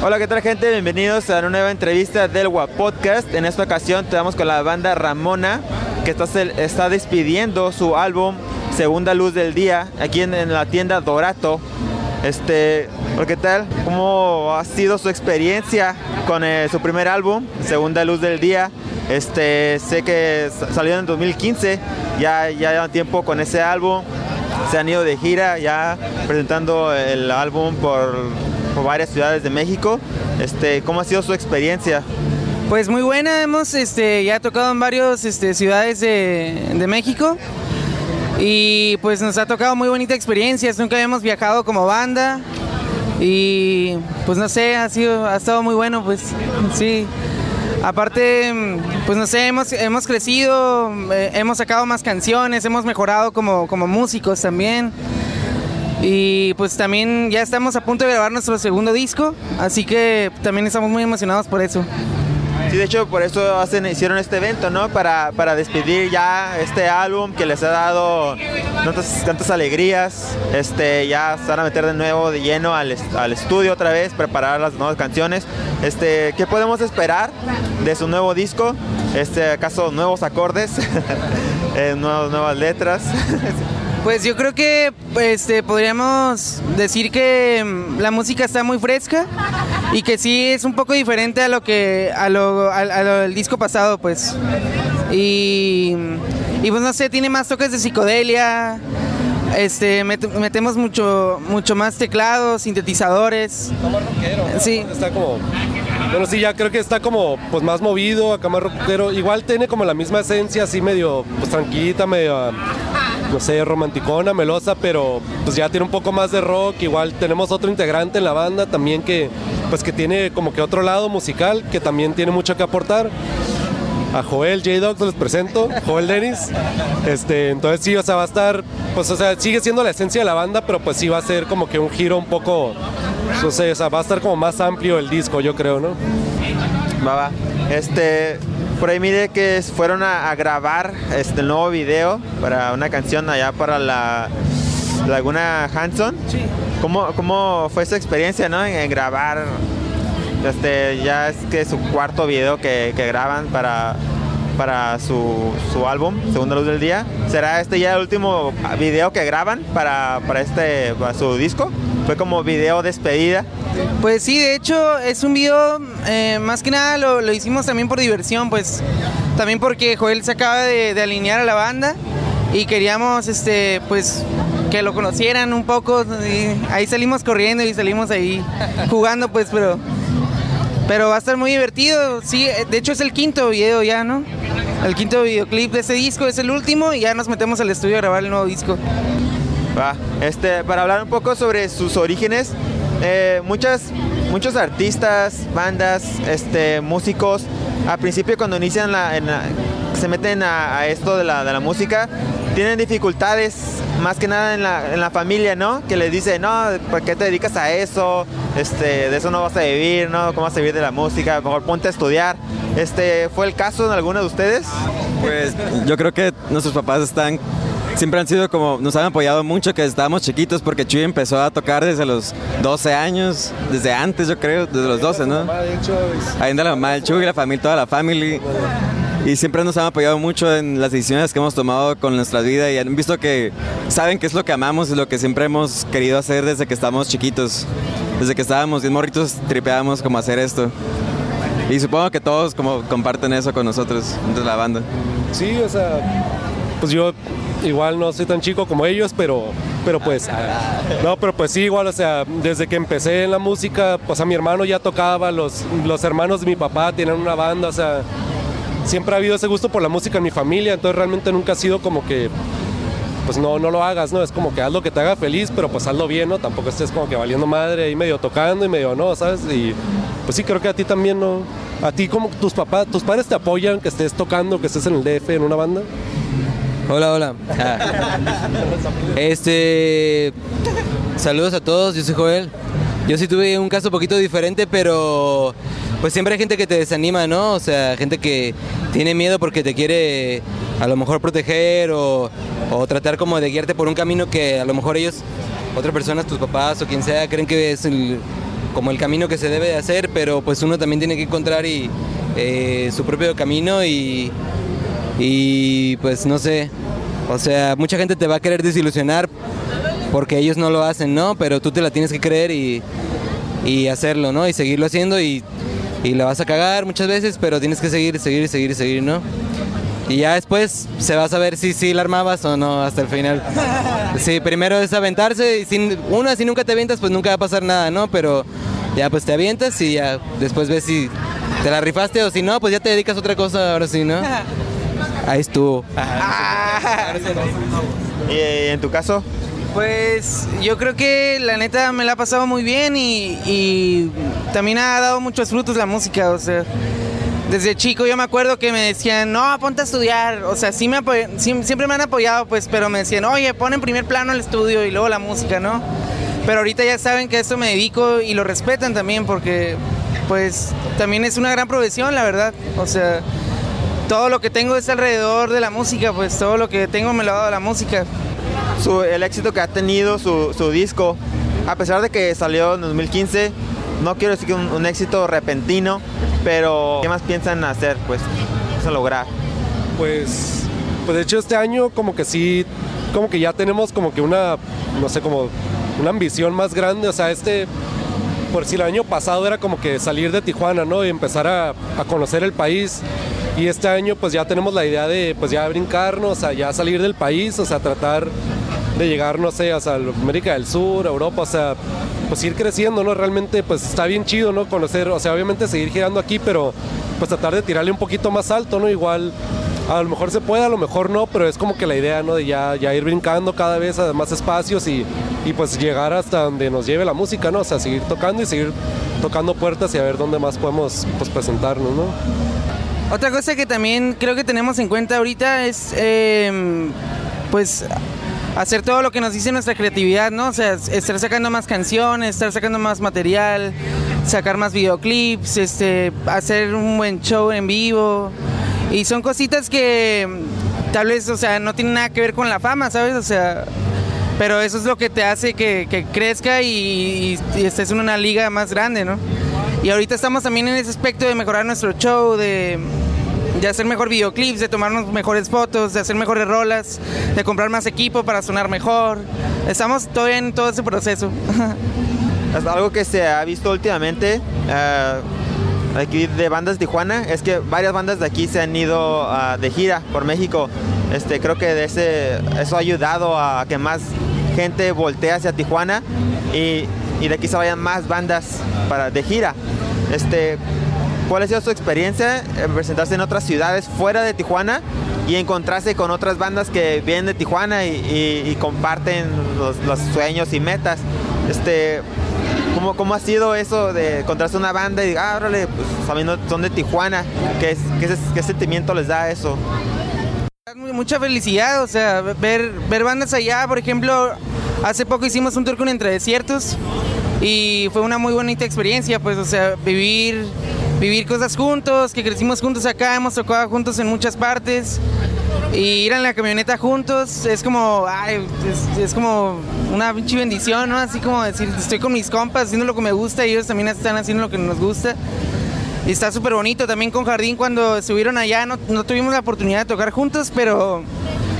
Hola, ¿qué tal gente? Bienvenidos a una nueva entrevista del WAP Podcast. En esta ocasión estamos con la banda Ramona, que está, está despidiendo su álbum Segunda Luz del Día aquí en, la tienda Dorato. Este, ¿qué tal? ¿Cómo ha sido su experiencia con eh, su primer álbum, Segunda Luz del Día? Este, sé que salió en 2015, ya ya llevan tiempo con ese álbum, se han ido de gira ya presentando el álbum por varias ciudades de México. Este, ¿Cómo ha sido su experiencia? Pues muy buena, hemos este, ya tocado en varias este, ciudades de, México y pues nos ha tocado muy bonita experiencia, nunca habíamos viajado como banda y pues no sé, ha, sido, ha estado muy bueno, pues sí. Aparte, pues no sé, hemos, hemos crecido, eh, hemos sacado más canciones, hemos mejorado como, como músicos también. Y pues también ya estamos a punto de grabar nuestro segundo disco, así que también estamos muy emocionados por eso. Sí, de hecho, por eso hacen, hicieron este evento, ¿no? Para, para despedir ya este álbum que les ha dado tantas, tantas alegrías. Este, ya se van a meter de nuevo de lleno al, al, estudio otra vez, preparar las nuevas canciones. Este, ¿Qué podemos esperar de su nuevo disco? Este, ¿Acaso nuevos acordes? eh, nuevas letras? Pues yo creo que este, podríamos decir que mm, la música está muy fresca y que sí es un poco diferente a lo que a lo, del disco pasado, pues. Y, y pues no sé, tiene más toques de psicodelia. Este, metemos mucho, mucho más teclados, sintetizadores. Está más rockero. Sí. Está como. Bueno, sí, ya creo que está como pues más movido, acá más rockero. Igual tiene como la misma esencia, así medio pues tranquilita, medio no sé, romanticona, melosa, pero pues ya tiene un poco más de rock. Igual tenemos otro integrante en la banda también que pues que tiene como que otro lado musical que también tiene mucho que aportar. A Joel J. Dog les presento, Joel Dennis. Este, entonces sí, o sea, va a estar, pues o sea, sigue siendo la esencia de la banda, pero pues sí va a ser como que un giro un poco, no sé, o sea, va a estar como más amplio el disco, yo creo, ¿no? Va. Este, por ahí mire que fueron a, grabar este nuevo video para una canción allá para la Laguna Hanson. Sí. ¿Cómo, ¿Cómo, fue su experiencia ¿no? en, grabar? Este, ya es que su cuarto video que, que graban para, para su, su, álbum, Segunda Luz del Día. ¿Será este ya el último video que graban para, para este, su disco? Fue como video despedida. Pues sí, de hecho es un video, eh, más que nada lo, hicimos también por diversión, pues también porque Joel se acaba de, alinear a la banda y queríamos este pues que lo conocieran un poco ahí salimos corriendo y salimos ahí jugando pues pero pero va a estar muy divertido sí de hecho es el quinto video ya no el quinto videoclip de ese disco es el último y ya nos metemos al estudio a grabar el nuevo disco Va. Este, para hablar un poco sobre sus orígenes, eh, muchas, muchos artistas, bandas, este, músicos, al principio cuando inician la, se meten a, esto de la, de la, música, tienen dificultades más que nada en la, en la familia, ¿no? Que les dice, no, ¿por qué te dedicas a eso? Este, de eso no vas a vivir, ¿no? ¿Cómo vas a vivir de la música? Mejor ponte a estudiar. Este, ¿Fue el caso en alguno de ustedes? Pues yo creo que nuestros papás están siempre han sido como, nos han apoyado mucho que estábamos chiquitos porque Chuy empezó a tocar desde los 12 años, desde antes yo creo, desde los 12, ¿no? Ahí anda la mamá del Chuy, la familia, toda la familia. Y siempre nos han apoyado mucho en las decisiones que hemos tomado con nuestra vida y han visto que saben qué es lo que amamos y lo que siempre hemos querido hacer desde que estamos chiquitos. Desde que estábamos bien morritos tripeábamos como hacer esto. Y supongo que todos como comparten eso con nosotros, entre la banda. Sí, o sea, pues yo igual no soy tan chico como ellos, pero, pero pues, no, pero pues sí, igual, o sea, desde que empecé en la música, pues a mi hermano ya tocaba, los, los hermanos de mi papá tienen una banda, o sea, siempre ha habido ese gusto por la música en mi familia, entonces realmente nunca ha sido como que, pues no, no lo hagas, ¿no? Es como que haz lo que te haga feliz, pero pues hazlo bien, ¿no? Tampoco estés como que valiendo madre ahí medio tocando y medio no, ¿sabes? Y pues sí, creo que a ti también, ¿no? A ti como tus papás, tus padres te apoyan que estés tocando, que estés en el DF, en una banda. Hola, hola. Ah. Este. Saludos a todos, yo soy Joel. Yo sí tuve un caso un poquito diferente, pero pues siempre hay gente que te desanima, ¿no? O sea, gente que tiene miedo porque te quiere a lo mejor proteger o, tratar como de guiarte por un camino que a lo mejor ellos, otras personas, tus papás o quien sea, creen que es el como el camino que se debe de hacer, pero pues uno también tiene que encontrar y, eh, su propio camino y, y pues no sé, o sea, mucha gente te va a querer desilusionar porque ellos no lo hacen, ¿no? Pero tú te la tienes que creer y, y hacerlo, ¿no? Y seguirlo haciendo y, y la vas a cagar muchas veces, pero tienes que seguir, seguir, seguir, seguir, ¿no? Y ya después se va a saber si sí la armabas o no hasta el final. Sí, primero es aventarse y sin, una, si nunca te avientas, pues nunca va a pasar nada, ¿no? Pero ya pues te avientas y ya después ves si te la rifaste o si no, pues ya te dedicas a otra cosa, ahora sí, ¿no? Ahí estuvo. ¿Y en tu caso? Pues yo creo que la neta me la ha pasado muy bien y, también ha dado muchos frutos la música, o sea, desde chico yo me acuerdo que me decían, no, ponte a estudiar, o sea, sí me siempre me han apoyado, pues, pero me decían, oye, pon en primer plano el estudio y luego la música, ¿no? Pero ahorita ya saben que a esto me dedico y lo respetan también porque, pues, también es una gran profesión, la verdad, o sea, todo lo que tengo es alrededor de la música, pues todo lo que tengo me lo ha dado la música. Su- el éxito que ha tenido su, su disco, a pesar de que salió en 2015, no quiero decir que un, un éxito repentino, pero ¿qué más piensan hacer? Pues, eso lograr. Pues, pues de hecho este año como que sí, como que ya tenemos como que una, no sé, como una ambición más grande. O sea, este, por si el año pasado era como que salir de Tijuana, ¿no? Y empezar a, a conocer el país. Y este año pues ya tenemos la idea de pues ya brincarnos, o sea, ya salir del país, o sea, tratar de llegar, no sé, o sea, a América del Sur, Europa, o sea, pues ir creciendo, ¿no? Realmente pues está bien chido, ¿no? Conocer, o sea, obviamente seguir girando aquí, pero pues tratar de tirarle un poquito más alto, ¿no? Igual a lo mejor se puede, a lo mejor no, pero es como que la idea, ¿no? De ya, ya ir brincando cada vez a más espacios y, y pues llegar hasta donde nos lleve la música, ¿no? O sea, seguir tocando y seguir tocando puertas y a ver dónde más podemos pues presentarnos, ¿no? Otra cosa que también creo que tenemos en cuenta ahorita es, eh, pues, hacer todo lo que nos dice nuestra creatividad, ¿no? O sea, estar sacando más canciones, estar sacando más material, sacar más videoclips, este, hacer un buen show en vivo. Y son cositas que mm, tal vez, o sea, no tienen nada que ver con la fama, ¿sabes? O sea, pero eso es lo que te hace que, crezca y, y estés en una liga más grande, ¿no? Y ahorita estamos también en ese aspecto de mejorar nuestro show, de, de hacer mejor videoclips, de tomarnos mejores fotos, de hacer mejores rolas, de comprar más equipo para sonar mejor. Estamos todavía en todo ese proceso. Es algo que se ha visto últimamente eh, aquí de bandas de Tijuana es que varias bandas de aquí se han ido ah, de gira por México. Este, creo que de ese, eso ha ayudado a que más gente voltee hacia Tijuana y, y de aquí se vayan más bandas para, de gira. Este, ¿Cuál ha sido su experiencia en presentarse en otras ciudades fuera de Tijuana y encontrarse con otras bandas que vienen de Tijuana y, comparten los, sueños y metas? Este, ¿cómo, ¿Cómo ha sido eso de encontrarse una banda y ah, órale, pues sabiendo son de Tijuana? ¿Qué, qué, sentimiento les da eso? Mu- Mucha felicidad, o sea, ver, ver bandas allá, por ejemplo, hace poco hicimos un tour con Entre Desiertos y fue una muy bonita experiencia, pues, o sea, vivir, vivir cosas juntos, que crecimos juntos acá, hemos tocado juntos en muchas partes y ir en la camioneta juntos es como, es como una pinche bendición, ¿no? Así como decir, estoy con mis compas haciendo lo que me gusta y ellos también están haciendo lo que nos gusta. Y está súper bonito también con Jardín cuando estuvieron allá, no, no tuvimos la oportunidad de tocar juntos, pero,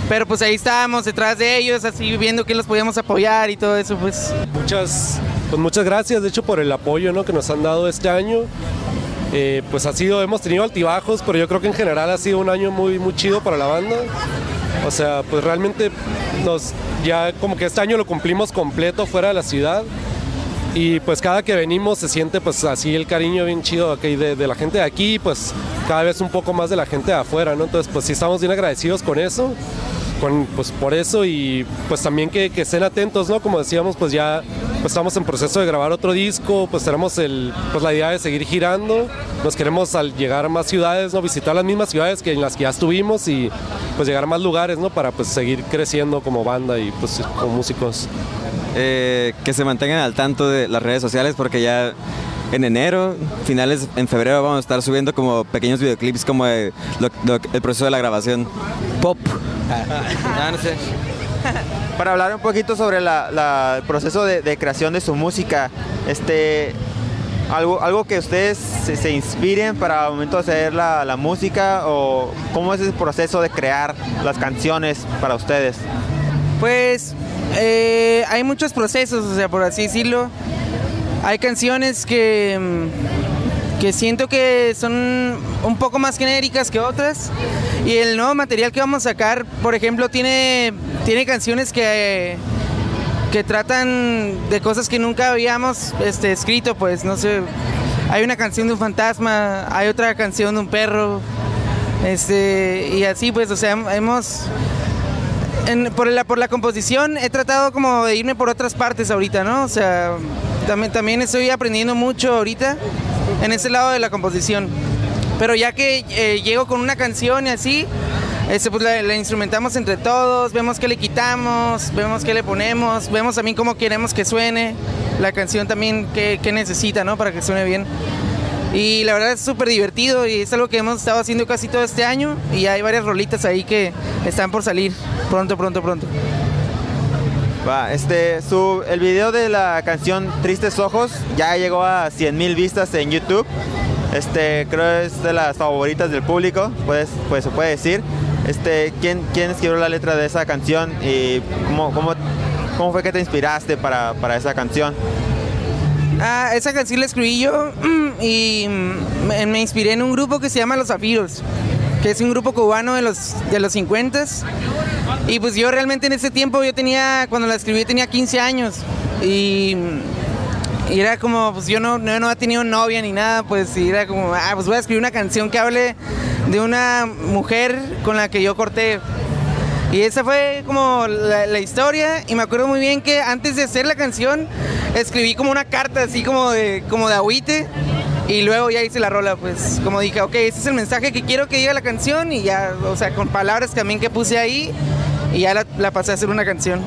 pero pues ahí estábamos detrás de ellos, así viendo que los podíamos apoyar y todo eso, pues. Muchas, pues muchas gracias, de hecho, por el apoyo ¿no? que nos han dado este año. Eh, pues ha sido, hemos tenido altibajos, pero yo creo que en general ha sido un año muy, muy chido para la banda. O sea, pues realmente nos, ya como que este año lo cumplimos completo fuera de la ciudad. Y pues cada que venimos se siente pues así el cariño bien chido de la gente de aquí, pues cada vez un poco más de la gente de afuera, ¿no? Entonces pues sí estamos bien agradecidos con eso, con, pues por eso y pues también que, que estén atentos, ¿no? Como decíamos, pues ya pues estamos en proceso de grabar otro disco, pues tenemos el, pues la idea de seguir girando, nos queremos al llegar a más ciudades, ¿no? Visitar las mismas ciudades que en las que ya estuvimos y pues llegar a más lugares, ¿no? Para pues seguir creciendo como banda y pues como músicos. Eh, que se mantengan al tanto de las redes sociales porque ya en enero, finales en febrero vamos a estar subiendo como pequeños videoclips como de lo- lo- el proceso de la grabación. Pop. Ah, no sé. Para hablar un poquito sobre la- el proceso de, creación de su música, este, algo, algo que ustedes se, inspiren para el momento de hacer la, la música o cómo es el proceso de crear las canciones para ustedes. Pues eh, hay muchos procesos, o sea, por así decirlo. Hay canciones que, mm, que siento que son un poco más genéricas que otras. Y el nuevo material que vamos a sacar, por ejemplo, tiene, tiene canciones que, que tratan de cosas que nunca habíamos este, escrito, pues no sé. Hay una canción de un fantasma, hay otra canción de un perro. Este, y así pues, o sea, hemos en- por, la, por la composición he tratado como de irme por otras partes ahorita, ¿no? O sea, también, también estoy aprendiendo mucho ahorita en ese lado de la composición. Pero ya que eh, llego con una canción y así, este, pues la, instrumentamos entre todos, vemos qué le quitamos, vemos qué le ponemos, vemos también cómo queremos que suene, la canción también qué necesita, ¿no? Para que suene bien. Y la verdad es súper divertido y es algo que hemos estado haciendo casi todo este año y hay varias rolitas ahí que están por salir pronto, pronto, pronto. Este, su, el video de la canción Tristes Ojos ya llegó a 100 mil vistas en YouTube. Este, creo es de las favoritas del público, pues, pues se puede decir. Este, ¿quién, ¿Quién escribió la letra de esa canción y cómo, cómo, cómo fue que te inspiraste para, para esa canción? Ah, esa canción la escribí yo y me, me inspiré en un grupo que se llama Los Zafiros, que es un grupo cubano de los, de los 50 y pues yo realmente en ese tiempo yo tenía, cuando la escribí tenía 15 años. Y, era como, pues yo no, no, no había tenido novia ni nada, pues y era como, ah, pues voy a escribir una canción que hable de una mujer con la que yo corté. Y esa fue como la, la historia y me acuerdo muy bien que antes de hacer la canción escribí como una carta así como de, como de agüite y luego ya hice la rola, pues como dije, ok, ese es el mensaje que quiero que diga la canción y ya, o sea, con palabras también que puse ahí y ya la, la pasé a hacer una canción.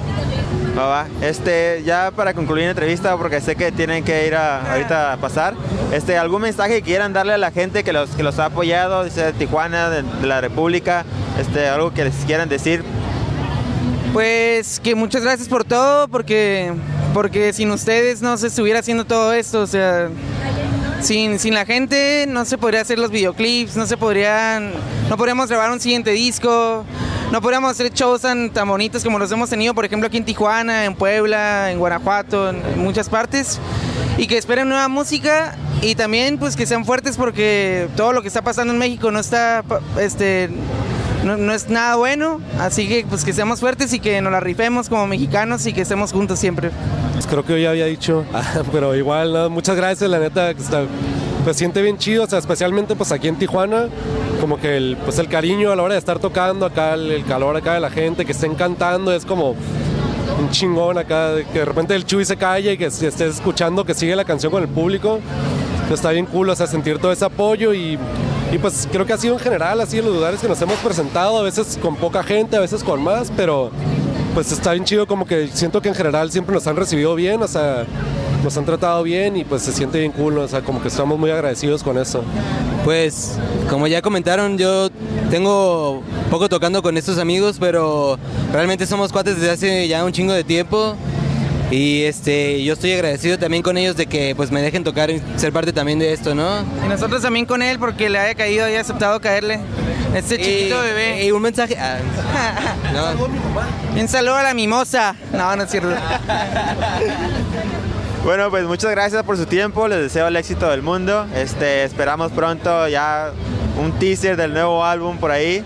Va, va. Este, ya para concluir la entrevista, porque sé que tienen que ir a, ahorita a pasar, este, ¿algún mensaje que quieran darle a la gente que los, que los ha apoyado, dice de Tijuana, de, de la República, este, algo que les quieran decir? Pues que muchas gracias por todo, porque, porque sin ustedes no se estuviera haciendo todo esto, o sea, sin, sin la gente no se podría hacer los videoclips, no se podrían, no podríamos grabar un siguiente disco, no podríamos hacer shows tan, tan bonitos como los hemos tenido, por ejemplo, aquí en Tijuana, en Puebla, en Guanajuato, en, en muchas partes, y que esperen nueva música y también pues que sean fuertes porque todo lo que está pasando en México no está, este, no, no es nada bueno, así que pues que seamos fuertes y que nos la rifemos como mexicanos y que estemos juntos siempre. Pues creo que yo ya había dicho, Ah, pero igual, muchas gracias, la neta, que está, pues siente bien chido, o sea, especialmente pues aquí en Tijuana, como que el, pues el cariño a la hora de estar tocando acá, el, el calor acá de la gente, que estén cantando, es como un chingón acá, que de repente el Chuy se calle y que estés escuchando que sigue la canción con el público, pues, está bien cool, o sea, sentir todo ese apoyo y, y pues creo que ha sido en general así en los lugares que nos hemos presentado, a veces con poca gente, a veces con más, pero pues está bien chido como que siento que en general siempre nos han recibido bien, o sea, nos han tratado bien y pues se siente bien cool, o sea, como que estamos muy agradecidos con eso. Pues, como ya comentaron, yo tengo poco tocando con estos amigos, pero realmente somos cuates desde hace ya un chingo de tiempo. Y este, yo estoy agradecido también con ellos de que pues me dejen tocar y ser parte también de esto, ¿no? Y nosotros también con él porque le haya caído y haya aceptado caerle. Este chiquito Y- bebé. Y un mensaje. ah, no. Un saludo a la mimosa. No, no es cierto. Bueno, pues muchas gracias por su tiempo, les deseo el éxito del mundo. Este, esperamos pronto ya un teaser del nuevo álbum por ahí.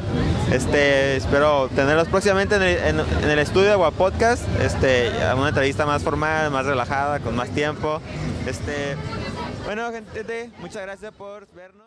Este, espero tenerlos próximamente en el, en- en el estudio de Guapodcast. Este, una entrevista más formal, más relajada, con más tiempo. Este, bueno, gente, muchas gracias por vernos.